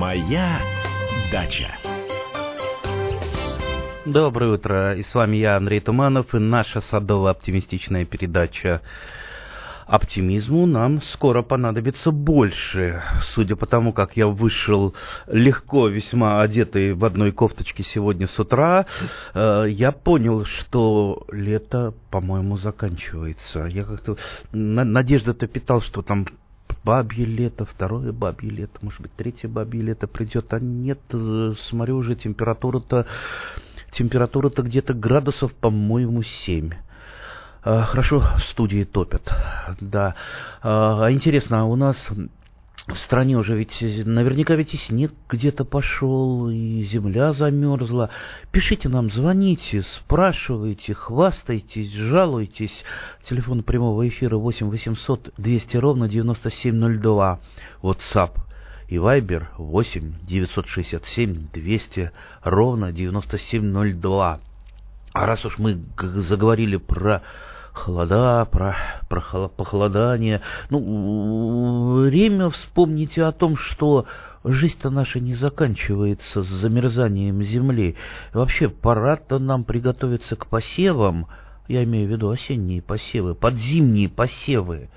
Моя дача. Доброе утро, и с вами я, Андрей Туманов, и наша садово-оптимистичная передача оптимизму нам скоро понадобится больше. Судя по тому, как я вышел легко, весьма одетый в одной кофточке сегодня с утра, э, я понял, что лето, по-моему, заканчивается. Я как-то надежда-то питал, что там бабье лето, второе бабье лето, может быть, третье бабье лето придет, а нет, э, смотрю уже температура-то температура-то где-то градусов, по-моему, семь. А, хорошо в студии топят. Да. А, а интересно, а у нас в стране уже ведь наверняка ведь и снег где-то пошел, и земля замерзла. Пишите нам, звоните, спрашивайте, хвастайтесь, жалуйтесь. Телефон прямого эфира 8 800 200 ровно 9702. WhatsApp и Viber 8 967 200 ровно 9702. А раз уж мы заговорили про холода, про, про похолодание, ну, время вспомните о том, что жизнь-то наша не заканчивается с замерзанием земли. вообще, пора-то нам приготовиться к посевам, я имею в виду осенние посевы, подзимние посевы.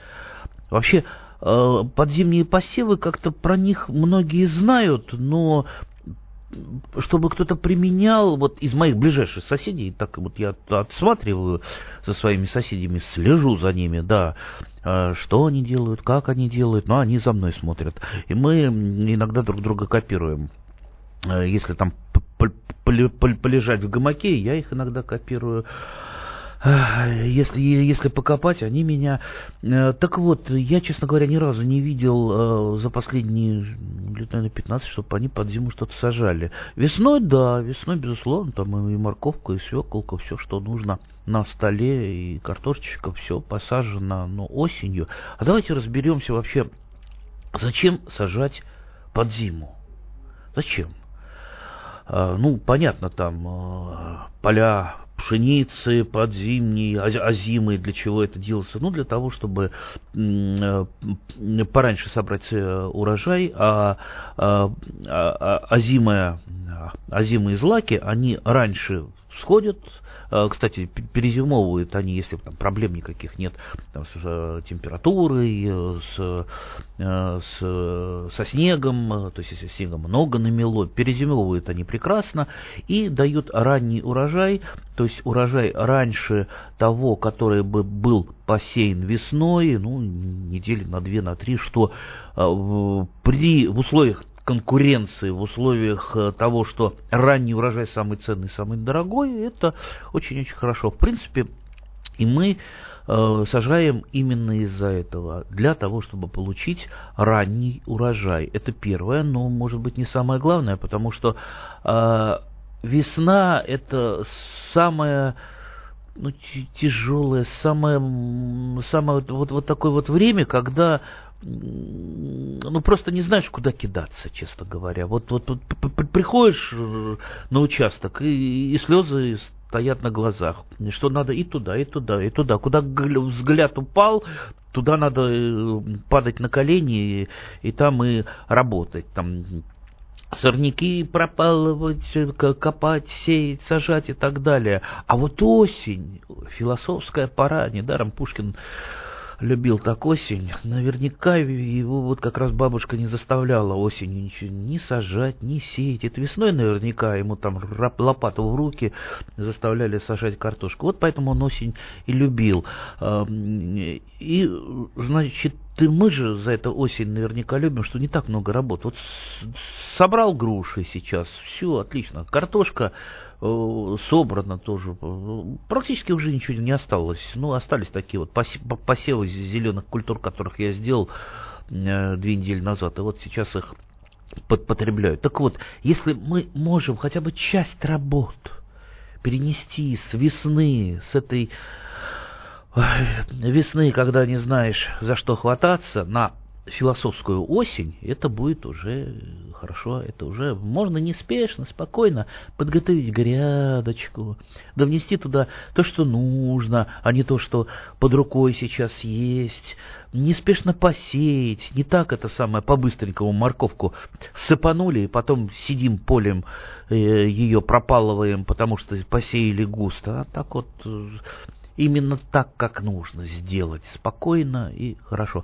Вообще, э, подзимние посевы, как-то про них многие знают, но чтобы кто-то применял, вот из моих ближайших соседей, так вот я отсматриваю за своими соседями, слежу за ними, да, а, что они делают, как они делают, но они за мной смотрят. И мы иногда друг друга копируем. А, если там полежать в гамаке, я их иногда копирую если, если покопать, они меня... Э, так вот, я, честно говоря, ни разу не видел э, за последние лет, наверное, 15, чтобы они под зиму что-то сажали. Весной, да, весной, безусловно, там и морковка, и свеколка, все, что нужно на столе, и картошечка, все посажено, но осенью. А давайте разберемся вообще, зачем сажать под зиму? Зачем? А, ну, понятно, там э, поля пшеницы подзимней, озимой, для чего это делается? Ну, для того, чтобы э, пораньше собрать э, урожай, а, а, а, а озимые, озимые злаки, они раньше всходят, а, кстати, перезимовывают они, если там проблем никаких нет там, с э, температурой, э, с, э, с, со снегом, то есть если снега много намело, перезимовывают они прекрасно и дают ранний урожай, то есть урожай раньше того, который бы был посеян весной, ну, недели на две, на три, что при, в условиях конкуренции, в условиях э, того, что ранний урожай самый ценный, самый дорогой, это очень-очень хорошо. В принципе, и мы э, сажаем именно из-за этого, для того, чтобы получить ранний урожай. Это первое, но может быть не самое главное, потому что э, весна это самое ну, тяжелое, самое, самое вот, вот такое вот время, когда ну просто не знаешь, куда кидаться, честно говоря. Вот, вот, вот приходишь э, на участок, и, и слезы стоят на глазах. Что надо и туда, и туда, и туда. Куда взгляд упал, туда надо э, падать на колени и, и там и работать. Там сорняки пропалывать, копать, сеять, сажать и так далее. А вот осень, философская пора, недаром Пушкин любил так осень, наверняка его вот как раз бабушка не заставляла осенью ничего ни сажать, ни сеять. Это весной наверняка ему там лопату в руки заставляли сажать картошку. Вот поэтому он осень и любил. И, значит, ты, мы же за это осень наверняка любим, что не так много работы. Вот собрал груши сейчас, все, отлично. Картошка э, собрана тоже. Практически уже ничего не осталось. Ну, остались такие вот посевы зеленых культур, которых я сделал э, две недели назад. И вот сейчас их потребляю. Так вот, если мы можем хотя бы часть работ перенести с весны, с этой весны, когда не знаешь, за что хвататься, на философскую осень, это будет уже хорошо, это уже можно неспешно, спокойно подготовить грядочку, да внести туда то, что нужно, а не то, что под рукой сейчас есть, неспешно посеять, не так это самое по-быстренькому морковку сыпанули, и потом сидим полем, э, ее пропалываем, потому что посеяли густо, а так вот э, именно так, как нужно сделать, спокойно и хорошо.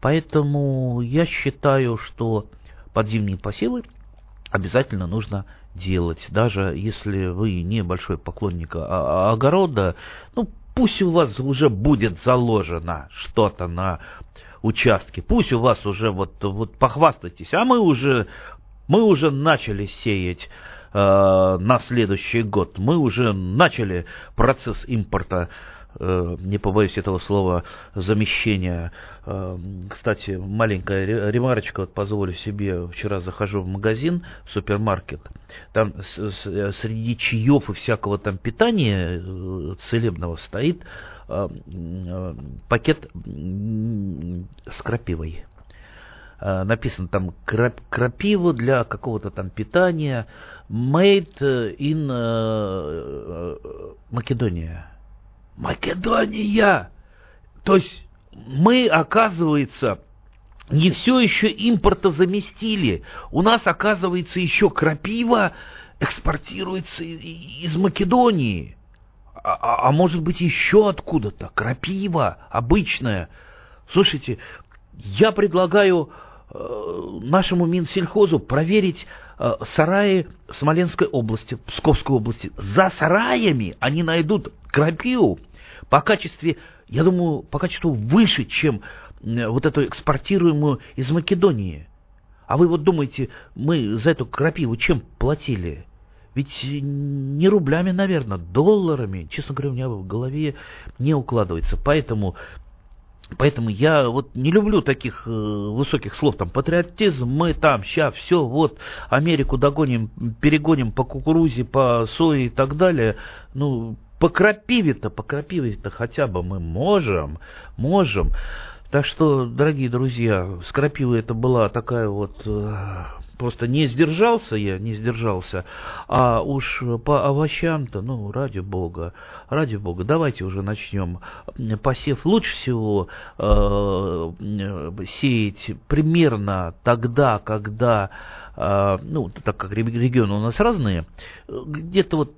Поэтому я считаю, что подзимние посевы обязательно нужно делать, даже если вы не большой поклонник огорода, ну, пусть у вас уже будет заложено что-то на участке, пусть у вас уже вот, вот похвастайтесь, а мы уже, мы уже начали сеять на следующий год, мы уже начали процесс импорта Э, не побоюсь этого слова, замещения. Э, кстати, маленькая ремарочка, вот позволю себе, вчера захожу в магазин, в супермаркет, там среди чаев и всякого там питания э, целебного стоит пакет с крапивой написано там крапиву для какого-то там питания made in Македония. Македония! То есть мы, оказывается, не все еще импорта заместили. У нас, оказывается, еще крапива экспортируется из Македонии. А, а, а может быть еще откуда-то. Крапива обычная. Слушайте, я предлагаю э, нашему Минсельхозу проверить э, сараи Смоленской области, Псковской области. За сараями они найдут крапиву по качестве, я думаю, по качеству выше, чем вот эту экспортируемую из Македонии. А вы вот думаете, мы за эту крапиву чем платили? Ведь не рублями, наверное, долларами. Честно говоря, у меня в голове не укладывается. Поэтому Поэтому я вот не люблю таких э, высоких слов, там, патриотизм, мы там, ща, все, вот, Америку догоним, перегоним по кукурузе, по сое и так далее. Ну, по крапиве-то, по крапиве-то хотя бы мы можем, можем. Так что, дорогие друзья, с крапивой это была такая вот э, просто не сдержался я, не сдержался. А уж по овощам-то, ну, ради бога, ради бога, давайте уже начнем. Посев лучше всего э, сеять примерно тогда, когда, э, ну, так как регионы у нас разные, где-то вот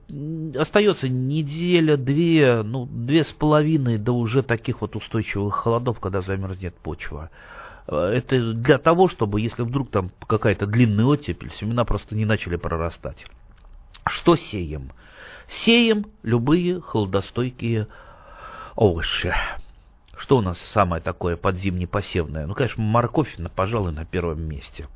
остается неделя, две, ну, две с половиной до уже таких вот устойчивых холодов, когда замерзнет почва. Э, это для того, чтобы, если вдруг там какая-то длинная оттепель, семена просто не начали прорастать. Что сеем? Сеем любые холодостойкие овощи. Что у нас самое такое подзимне посевное? Ну, конечно, морковь, пожалуй, на первом месте.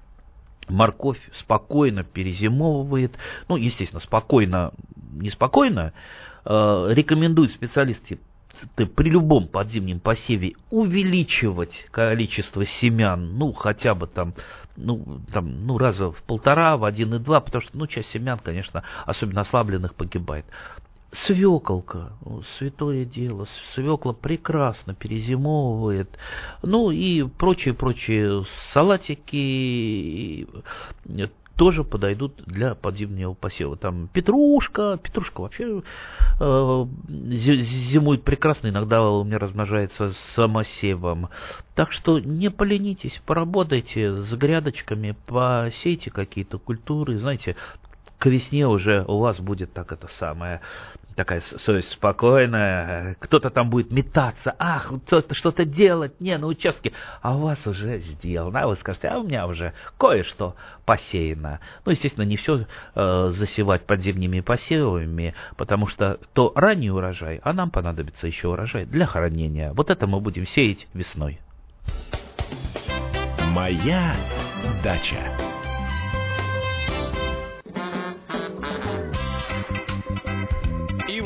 Морковь спокойно перезимовывает, ну, естественно, спокойно, неспокойно, э, рекомендуют специалисты ты при любом подзимнем посеве увеличивать количество семян, ну, хотя бы там, ну, там, ну, раза в полтора, в один и два, потому что, ну, часть семян, конечно, особенно ослабленных, погибает. Свеколка, святое дело, свекла прекрасно перезимовывает, ну и прочие-прочие салатики, тоже подойдут для подзимнего посева. Там петрушка, петрушка вообще э, зимует прекрасно, иногда у меня размножается самосевом. Так что не поленитесь, поработайте с грядочками, посейте какие-то культуры, знаете, к весне уже у вас будет так это самое такая совесть спокойная, кто-то там будет метаться, ах, кто-то что-то делать, не, на участке, а у вас уже сделано, а вы скажете, а у меня уже кое-что посеяно. Ну, естественно, не все э, засевать подземными посевами, потому что то ранний урожай, а нам понадобится еще урожай для хранения. Вот это мы будем сеять весной. Моя дача.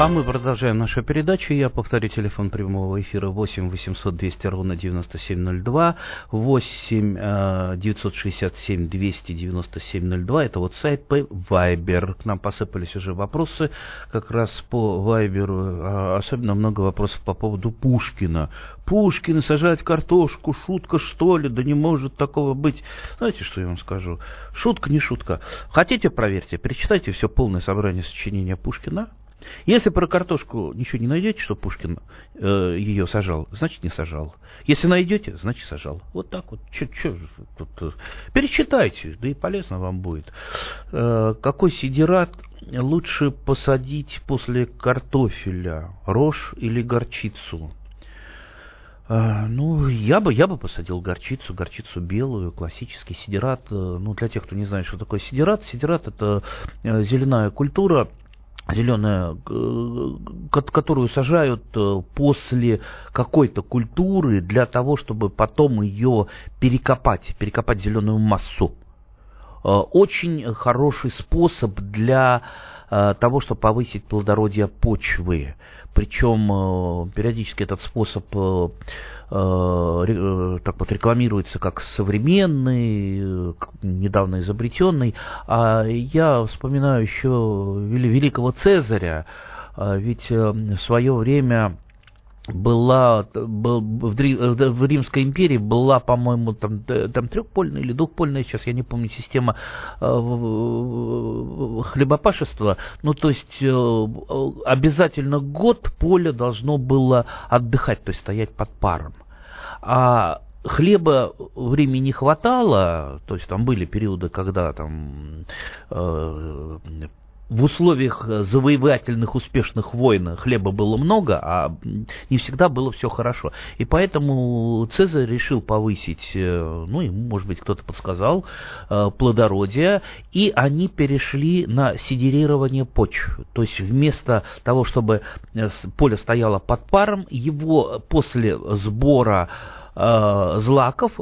А мы продолжаем нашу передачу. Я повторю телефон прямого эфира 8 800 200 ровно 9702, 8 967 297 02. Это вот сайт Viber. К нам посыпались уже вопросы как раз по Viber. Особенно много вопросов по поводу Пушкина. Пушкин сажать картошку, шутка что ли? Да не может такого быть. Знаете, что я вам скажу? Шутка не шутка. Хотите, проверьте, перечитайте все полное собрание сочинения Пушкина. Если про картошку ничего не найдете, что Пушкин э, ее сажал, значит не сажал. Если найдете, значит сажал. Вот так вот. Че, че, тут, э, перечитайте, да и полезно вам будет. Э, какой сидират лучше посадить после картофеля? Рожь или горчицу? Uh, ну, я бы, я бы посадил горчицу, горчицу белую, классический сидират. Ну, для тех, кто не знает, что такое сидират, сидират это зеленая культура, зеленая, которую сажают э, после какой-то культуры для того, чтобы потом ее перекопать, перекопать зеленую массу. Э, очень хороший способ для э, того, чтобы повысить плодородие почвы. Причем периодически этот способ так вот рекламируется как современный, недавно изобретенный. А я вспоминаю еще великого Цезаря, ведь в свое время была был, в, в Римской империи была, по-моему, там, там трехпольная или двухпольная, сейчас я не помню, система э, хлебопашества. Ну, то есть э, обязательно год поле должно было отдыхать, то есть стоять под паром. А хлеба в Риме не хватало, то есть там были периоды, когда там э, в условиях э, завоевательных успешных войн хлеба было много, а не всегда было все хорошо. И поэтому Цезарь решил повысить, э, ну, ему, может быть, кто-то подсказал, э, плодородие, и они перешли на сидерирование почв. То есть вместо того, чтобы поле стояло под паром, его после сбора злаков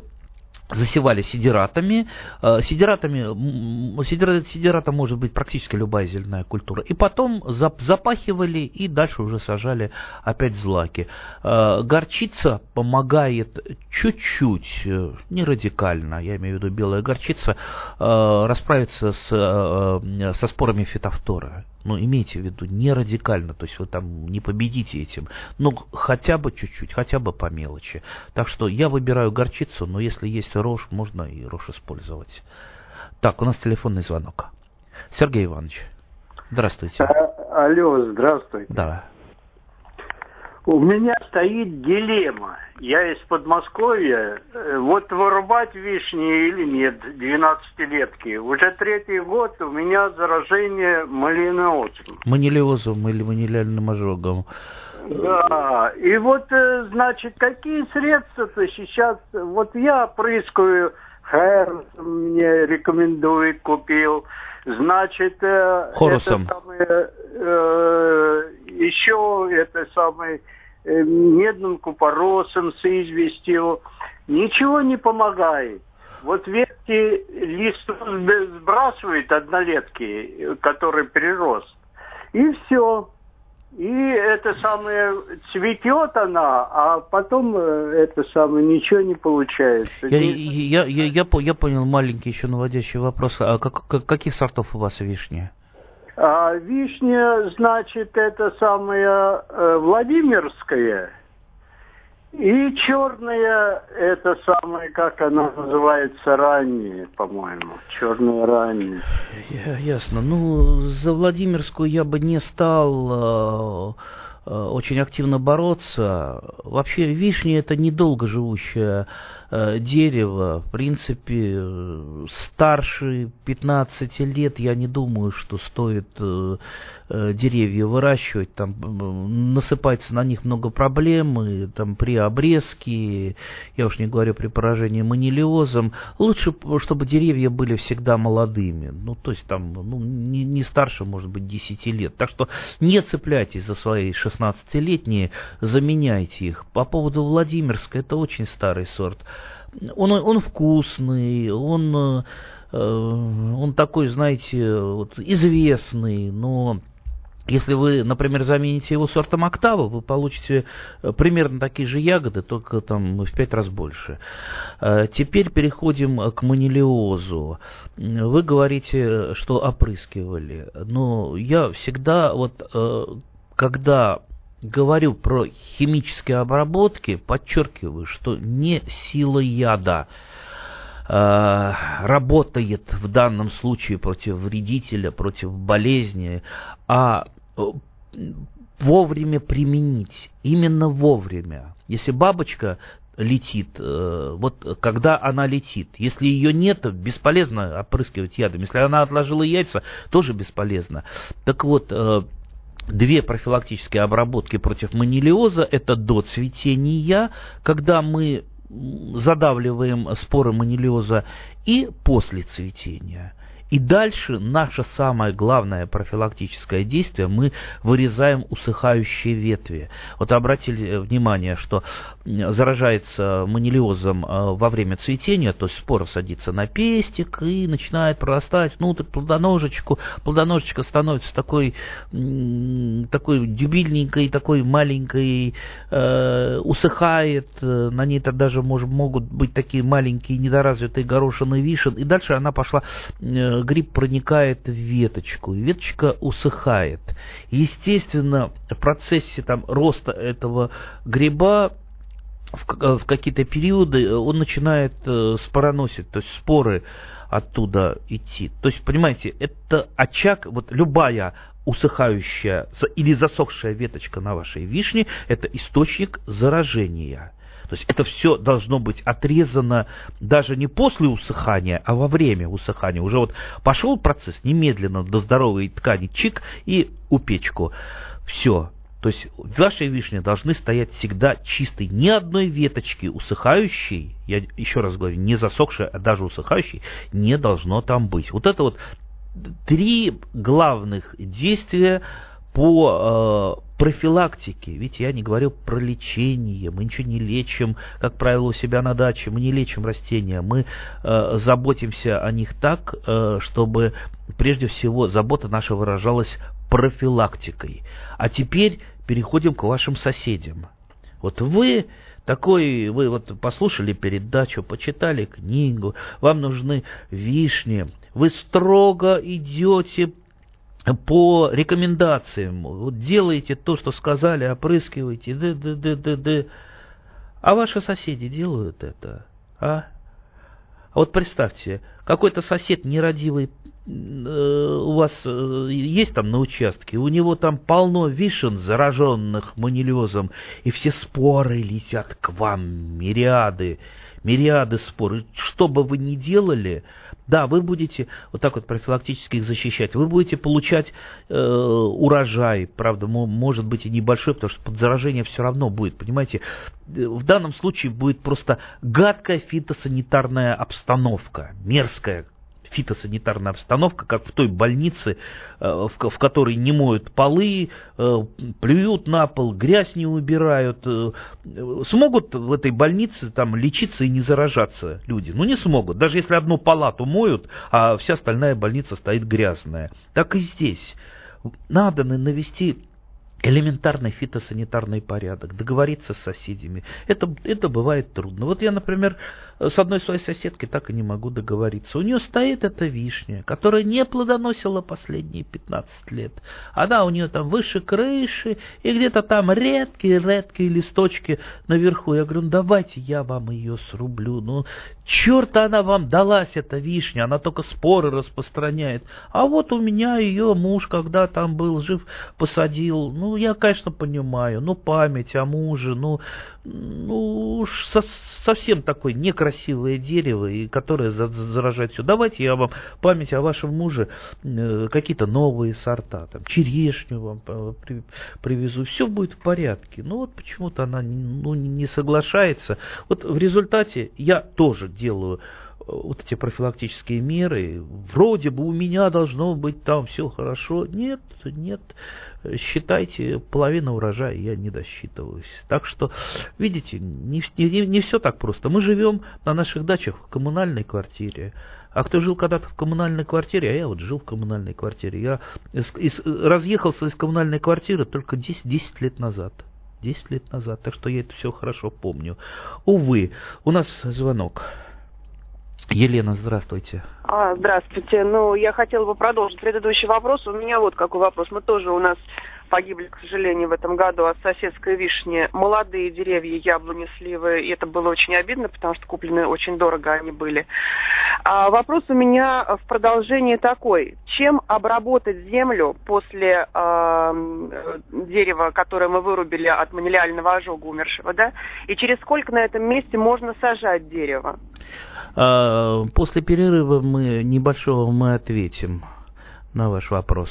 засевали сидератами. Э, сидератами, сидерат, сидерата может быть практически любая зеленая культура. И потом запахивали и дальше уже сажали опять злаки. Э, горчица помогает чуть-чуть, э, не радикально, я имею в виду белая горчица, расправиться с, со спорами фитофтора. Но имейте в виду, не радикально, то есть вы там не победите этим, но хотя бы чуть-чуть, хотя бы по мелочи. Так что я выбираю горчицу, но если есть рожь, можно и рожь использовать. Так, у нас телефонный звонок. Сергей Иванович, здравствуйте. А, алло, здравствуйте. Да. У меня стоит дилемма. Я из Подмосковья. Э, вот вырубать вишни или нет, 12-летки. Уже третий год у меня заражение малиноозом. Манилиозом или манилиальным ожогом. Да, и вот, э, значит, какие средства-то сейчас... Вот я прыскаю, Хэрс мне рекомендует, купил. Значит, э, Хорусом. это самое, э, еще это самое Э, медным купоросом, с известью. Ничего не помогает. Вот ветки лист сбрасывает однолетки, который прирост. И все. И это самое цветет она, а потом э, это самое ничего не получается. Я, я, я, я, я понял маленький еще наводящий вопрос. А как, как, каких сортов у вас вишни? А вишня, значит, это самая э, Владимирская. И черная, это самое, как она называется, ранее, по-моему. Черная ранее. Ясно. Ну, за Владимирскую я бы не стал э, э, очень активно бороться. Вообще, вишня это недолго живущая дерево, в принципе, э, старше 15 лет, я не думаю, что стоит э, э, деревья выращивать, там э, насыпается на них много проблем, и, там при обрезке, я уж не говорю при поражении манилиозом, лучше, чтобы деревья были всегда молодыми, ну, то есть там, ну, не, не старше, может быть, 10 лет. Так что не цепляйтесь за свои 16-летние, заменяйте их. По поводу Владимирска, это очень старый сорт. Он, он вкусный, он, э, он такой, знаете, вот, известный, но если вы, например, замените его сортом октава, вы получите э, примерно такие же ягоды, только там в пять раз больше. Э, теперь переходим к манилиозу. Вы говорите, что опрыскивали. Но я всегда, вот, э, когда говорю про химические обработки, подчеркиваю, что не сила яда работает в данном случае против вредителя, против болезни, а вовремя применить, именно вовремя. Если бабочка летит, э, вот когда она летит. Если ее нет, бесполезно опрыскивать ядом. Если она отложила яйца, тоже бесполезно. Так вот, э, две профилактические обработки против манилиоза – это до цветения, когда мы задавливаем споры манилиоза, и после цветения – и дальше наше самое главное профилактическое действие, мы вырезаем усыхающие ветви. Вот обратили внимание, что заражается манилиозом э, во время цветения, то есть спора садится на пестик и начинает прорастать внутрь плодоножечку. Плодоножечка становится такой, такой дюбильненькой, такой маленькой, э, усыхает, э, на ней -то даже может, могут быть такие маленькие недоразвитые горошины вишен, и дальше она пошла э, гриб проникает в веточку, и веточка усыхает. Естественно, в процессе там, роста этого гриба в, в какие-то периоды он начинает э, спороносить, то есть споры оттуда идти. То есть, понимаете, это очаг, вот любая усыхающая или засохшая веточка на вашей вишне, это источник заражения. То есть это все должно быть отрезано даже не после усыхания, а во время усыхания. Уже вот пошел процесс немедленно до здоровой ткани, чик и у печку. Все, то есть ваши вишни должны стоять всегда чистой. Ни одной веточки усыхающей, я еще раз говорю, не засохшей, а даже усыхающей, не должно там быть. Вот это вот три главных действия по э, профилактике, ведь я не говорю про лечение, мы ничего не лечим, как правило, у себя на даче, мы не лечим растения, мы э, заботимся о них так, э, чтобы прежде всего забота наша выражалась профилактикой. А теперь переходим к вашим соседям. Вот вы такой, вы вот послушали передачу, почитали книгу, вам нужны вишни, вы строго идете по рекомендациям. Вот делаете то, что сказали, опрыскиваете, д д д д д А ваши соседи делают это, а? А вот представьте, какой-то сосед нерадивый э, у вас э, есть там на участке, у него там полно вишен, зараженных манилиозом, и все споры летят к вам, мириады, мириады спор. что бы вы ни делали, да, вы будете вот так вот профилактически их защищать. Вы будете получать э, урожай, правда, может быть и небольшой, потому что подзаражение все равно будет, понимаете. В данном случае будет просто гадкая фитосанитарная обстановка, мерзкая, фитосанитарная обстановка, как в той больнице, э, в которой не моют полы, э, плюют на пол, грязь не убирают. Э, смогут в этой больнице там лечиться и не заражаться люди? Ну, не смогут. Даже если одну палату моют, а вся остальная больница стоит грязная. Так и здесь. Надо навести элементарный фитосанитарный порядок, договориться с соседями. Это, это бывает трудно. Вот я, например, с одной своей соседкой так и не могу договориться. У нее стоит эта вишня, которая не плодоносила последние 15 лет. Она у нее там выше крыши, и где-то там редкие-редкие листочки наверху. Я говорю, ну давайте я вам ее срублю. Ну, черт она вам далась, эта вишня, она только споры распространяет. А вот у меня ее муж, когда там был жив, посадил. Ну, я, конечно, понимаю, ну, память о муже, ну, ну, уж со, совсем такое некрасивое дерево, и которое заражает все. Давайте я вам память о вашем муже, э, какие-то новые сорта, там, черешню вам при, привезу, все будет в порядке. Но вот почему-то она ну, не соглашается. Вот в результате я тоже делаю вот эти профилактические меры, вроде бы у меня должно быть там все хорошо. Нет, нет, считайте, половина урожая я не досчитываюсь. Так что, видите, не, не, не все так просто. Мы живем на наших дачах в коммунальной квартире. А кто жил когда-то в коммунальной квартире, а я вот жил в коммунальной квартире. Я из, из, разъехался из коммунальной квартиры только 10, 10 лет назад. 10 лет назад, так что я это все хорошо помню. Увы, у нас звонок. Елена, здравствуйте. А, здравствуйте. Ну, я хотела бы продолжить предыдущий вопрос. У меня вот какой вопрос. Мы тоже у нас погибли, к сожалению, в этом году от соседской вишни молодые деревья, яблони, сливы. И это было очень обидно, потому что куплены очень дорого они были. А вопрос у меня в продолжении такой. Чем обработать землю после э, дерева, которое мы вырубили от манилиального ожога умершего, да? И через сколько на этом месте можно сажать дерево? А, после перерыва мы небольшого мы ответим на ваш вопрос.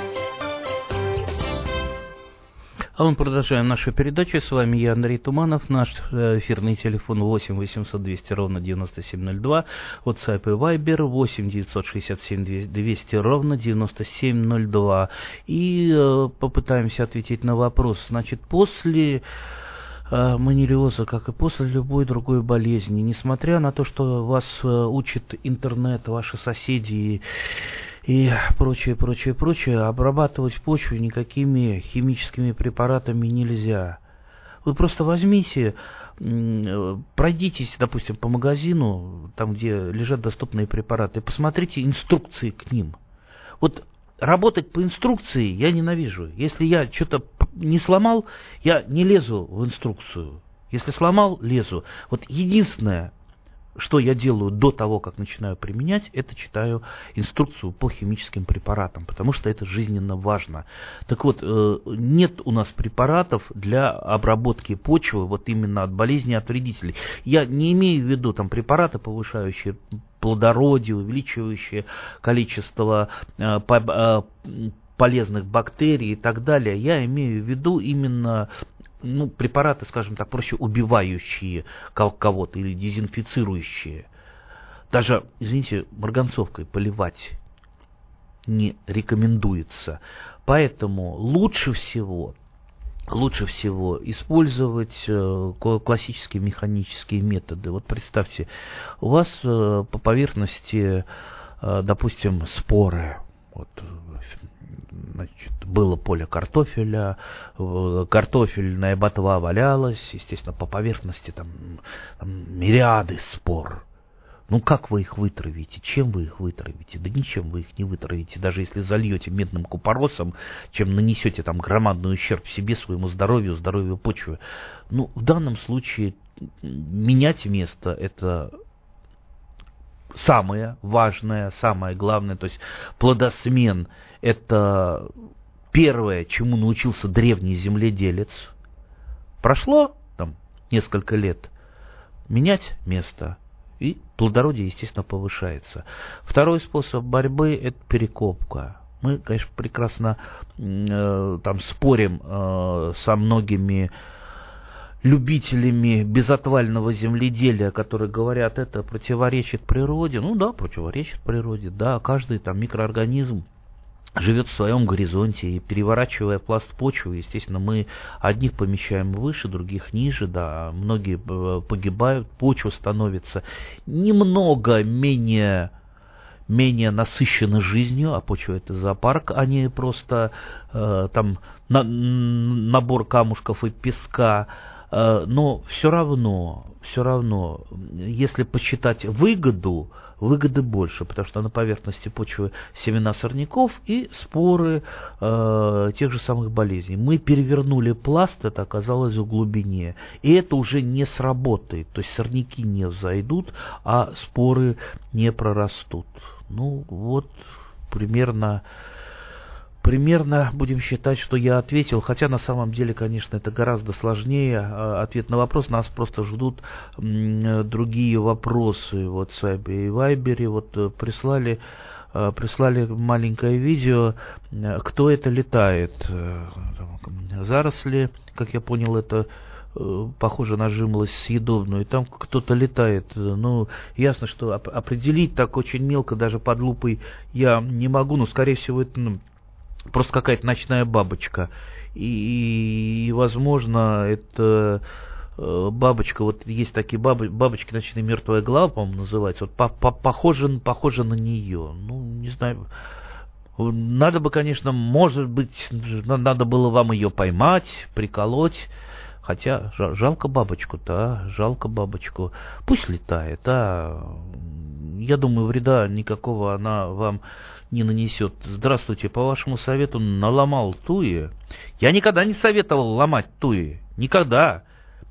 А мы продолжаем нашу передачу. С вами я, Андрей Туманов. Наш э, эфирный телефон 8 800 200 ровно 9702. WhatsApp и Viber 8 967 200 ровно 9702. И э, попытаемся ответить на вопрос. Значит, после э, манилиоза, как и после любой другой болезни, несмотря на то, что вас э, учит интернет, ваши соседи и прочее, прочее, прочее, обрабатывать почву никакими химическими препаратами нельзя. Вы просто возьмите, пройдитесь, допустим, по магазину, там, где лежат доступные препараты, посмотрите инструкции к ним. Вот работать по инструкции я ненавижу. Если я что-то не сломал, я не лезу в инструкцию. Если сломал, лезу. Вот единственное, что я делаю до того, как начинаю применять, это читаю инструкцию по химическим препаратам, потому что это жизненно важно. Так вот, э, нет у нас препаратов для обработки почвы вот именно от болезней, от вредителей. Я не имею в виду там препараты, повышающие плодородие, увеличивающие количество э, э, полезных бактерий и так далее. Я имею в виду именно ну, препараты, скажем так, проще убивающие кого-то или дезинфицирующие. Даже, извините, марганцовкой поливать не рекомендуется. Поэтому лучше всего, лучше всего использовать э, классические механические методы. Вот представьте, у вас э, по поверхности, э, допустим, споры, вот, значит, было поле картофеля, картофельная ботва валялась, естественно, по поверхности там, там мириады спор. Ну как вы их вытравите? Чем вы их вытравите? Да ничем вы их не вытравите. Даже если зальете медным купоросом, чем нанесете там громадный ущерб себе, своему здоровью, здоровью почвы. Ну, в данном случае менять место это самое важное, самое главное, то есть плодосмен – это первое, чему научился древний земледелец. Прошло там несколько лет, менять место, и плодородие, естественно, повышается. Второй способ борьбы – это перекопка. Мы, конечно, прекрасно э, там спорим э, со многими любителями безотвального земледелия, которые говорят, это противоречит природе. Ну да, противоречит природе, да, каждый там микроорганизм живет в своем горизонте, и переворачивая пласт почвы, естественно, мы одних помещаем выше, других ниже, да, многие э, погибают, почва становится немного менее менее насыщены жизнью, а почва это зоопарк, а не просто э, там на, набор камушков и песка, но все равно, все равно, если посчитать выгоду, выгоды больше, потому что на поверхности почвы семена сорняков и споры э, тех же самых болезней. Мы перевернули пласт, это оказалось в глубине, и это уже не сработает, то есть сорняки не зайдут, а споры не прорастут. Ну вот примерно примерно будем считать, что я ответил, хотя на самом деле, конечно, это гораздо сложнее. А, ответ на вопрос нас просто ждут другие вопросы в WhatsApp и Viber. Вот э, прислали э, прислали маленькое видео, э, кто это летает. Заросли, как я понял, это похоже на жимолость съедобную, и там кто-то летает. Ну, ясно, что определить так очень мелко, даже под лупой я не могу, но, скорее всего, это ну, просто какая-то ночная бабочка. И, возможно, это э, бабочка, вот есть такие баб, бабочки ночные мертвая голова, по-моему, называется, вот по, похоже, похоже на нее. Ну, не знаю. Надо бы, конечно, может быть, надо было вам ее поймать, приколоть. Хотя жалко бабочку-то, а? жалко бабочку. Пусть летает, а я думаю, вреда никакого она вам не нанесет. Здравствуйте, по вашему совету наломал туи. Я никогда не советовал ломать туи. Никогда.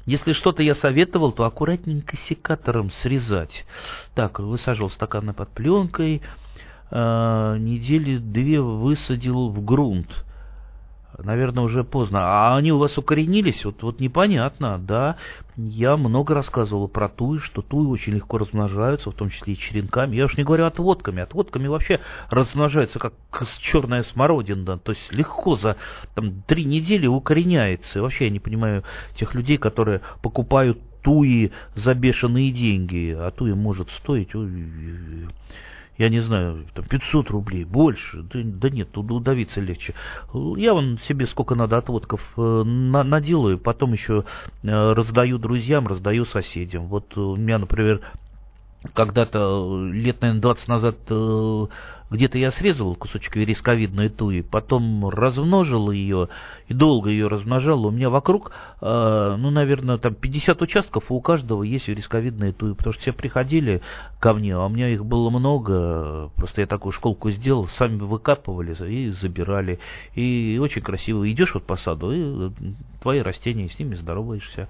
Если что-то я советовал, то аккуратненько секатором срезать. Так, высаживал стаканы под пленкой. Э, недели две высадил в грунт наверное, уже поздно. А они у вас укоренились? Вот, вот непонятно, да. Я много рассказывал про туи, что туи очень легко размножаются, в том числе и черенками. Я уж не говорю отводками. Отводками вообще размножаются как черная смородина. То есть легко за там, три недели укореняется. И вообще я не понимаю тех людей, которые покупают туи за бешеные деньги. А туи может стоить я не знаю, там 500 рублей, больше, да, да нет, удавиться легче. Я вон себе сколько надо отводков э, на, наделаю, потом еще э, раздаю друзьям, раздаю соседям. Вот у меня, например, когда-то лет, наверное, 20 назад э, где-то я срезал кусочек вересковидной туи, потом размножил ее и долго ее размножал. У меня вокруг, э, ну, наверное, там 50 участков, и у каждого есть вересковидные туи, потому что все приходили ко мне, а у меня их было много, просто я такую школку сделал, сами выкапывали и забирали. И очень красиво идешь вот по саду, и твои растения, с ними здороваешься.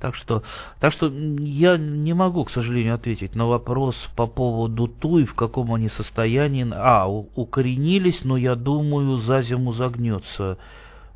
Так что, так что я не могу, к сожалению, ответить на вопрос по поводу туи, в каком они состоянии, а, укоренились, но я думаю, за зиму загнется.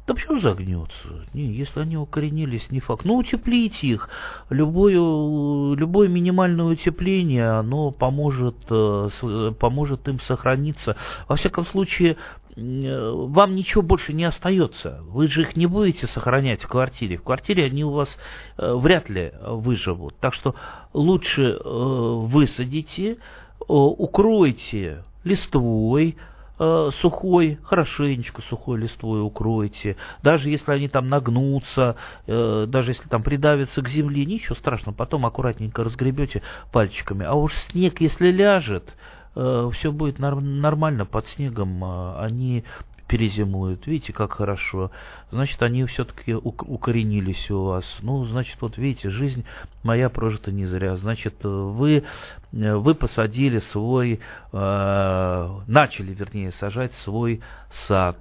Да почему загнется? Не, если они укоренились, не факт. Ну, утеплите их. Любое, любое минимальное утепление, оно поможет, э, поможет им сохраниться. Во всяком случае, э, вам ничего больше не остается. Вы же их не будете сохранять в квартире. В квартире они у вас э, вряд ли выживут. Так что лучше высадите, укройте листвой, э, сухой, хорошенечко сухой листвой укройте. Даже если они там нагнутся, э, даже если там придавятся к земле, ничего страшного, потом аккуратненько разгребете пальчиками. А уж снег, если ляжет, э, все будет нормально под снегом, они перезимуют. Видите, как хорошо. Значит, они все-таки укоренились у вас. Ну, значит, вот видите, жизнь моя прожита не зря. Значит, вы, вы посадили свой, э, начали, вернее, сажать свой сад.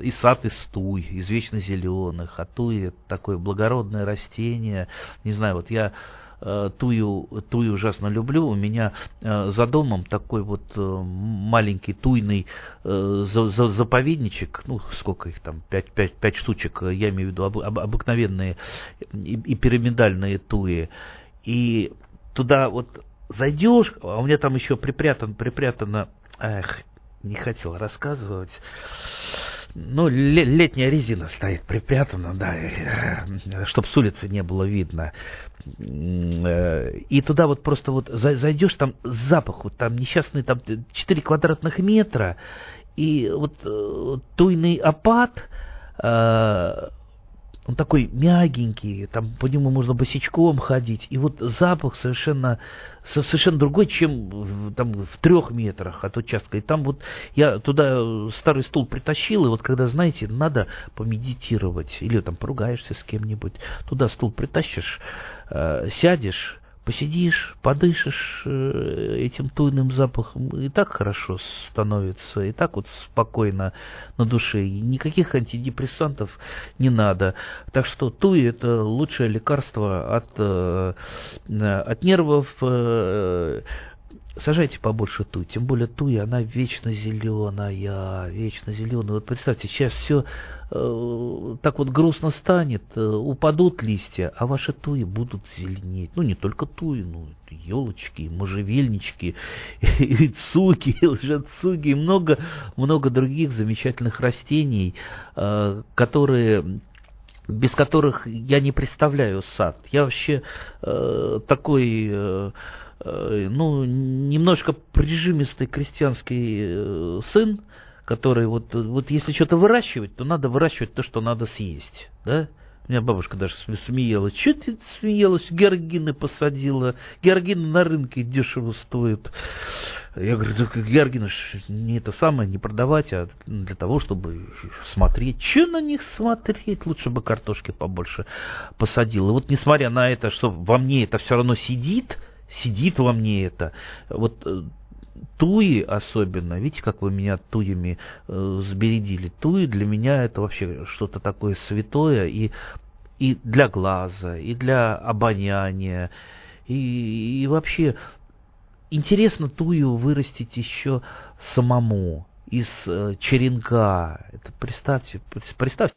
И сад из туй, из вечно зеленых. А это такое благородное растение. Не знаю, вот я тую, тую ужасно люблю. У меня э, за домом такой вот э, маленький туйный заповедничек, ну, сколько их там, пять, пять, пять штучек, я имею в виду об, обыкновенные и, и пирамидальные туи. И туда вот зайдешь, а у меня там еще припрятан, припрятано, эх, не хотел рассказывать. Ну, летняя резина стоит припрятана, да, э, чтобы с улицы не было видно. Э, и туда вот просто вот зайдешь, там запах, вот там несчастный, там 4 квадратных метра, и вот э, туйный опад, он такой мягенький, там по нему можно босичком ходить, и вот запах совершенно, совершенно другой, чем там в трех метрах от участка. И там вот я туда старый стул притащил, и вот когда, знаете, надо помедитировать, или там поругаешься с кем-нибудь, туда стул притащишь, э, сядешь, посидишь, подышишь э, этим туйным запахом, и так хорошо становится, и так вот спокойно на душе. Никаких антидепрессантов не надо. Так что туй это лучшее лекарство от, э, от нервов, э, сажайте побольше туй, тем более туй, она вечно зеленая, вечно зеленая. Вот представьте, сейчас все э, так вот грустно станет, э, упадут листья, а ваши туи будут зеленеть. Ну, не только туи, ну, елочки, можжевельнички, и цуги, и лжецуги, и много, много других замечательных растений, э, которые без которых я не представляю сад. Я вообще э, такой Э, ну, немножко прижимистый крестьянский э, сын, который вот, вот если что-то выращивать, то надо выращивать то, что надо съесть, да? У меня бабушка даже смеялась. Что ты смеялась? Георгины посадила. Георгины на рынке дешево стоят. Я говорю, да георгины не это самое, не продавать, а для того, чтобы смотреть. Что на них смотреть? Лучше бы картошки побольше посадила. И вот несмотря на это, что во мне это все равно сидит, сидит во мне это. Вот э, туи особенно, видите, как вы меня туями э, сбередили. Туи для меня это вообще что-то такое святое и, и для глаза, и для обоняния, и, и вообще интересно тую вырастить еще самому из э, черенка. Это представьте, представьте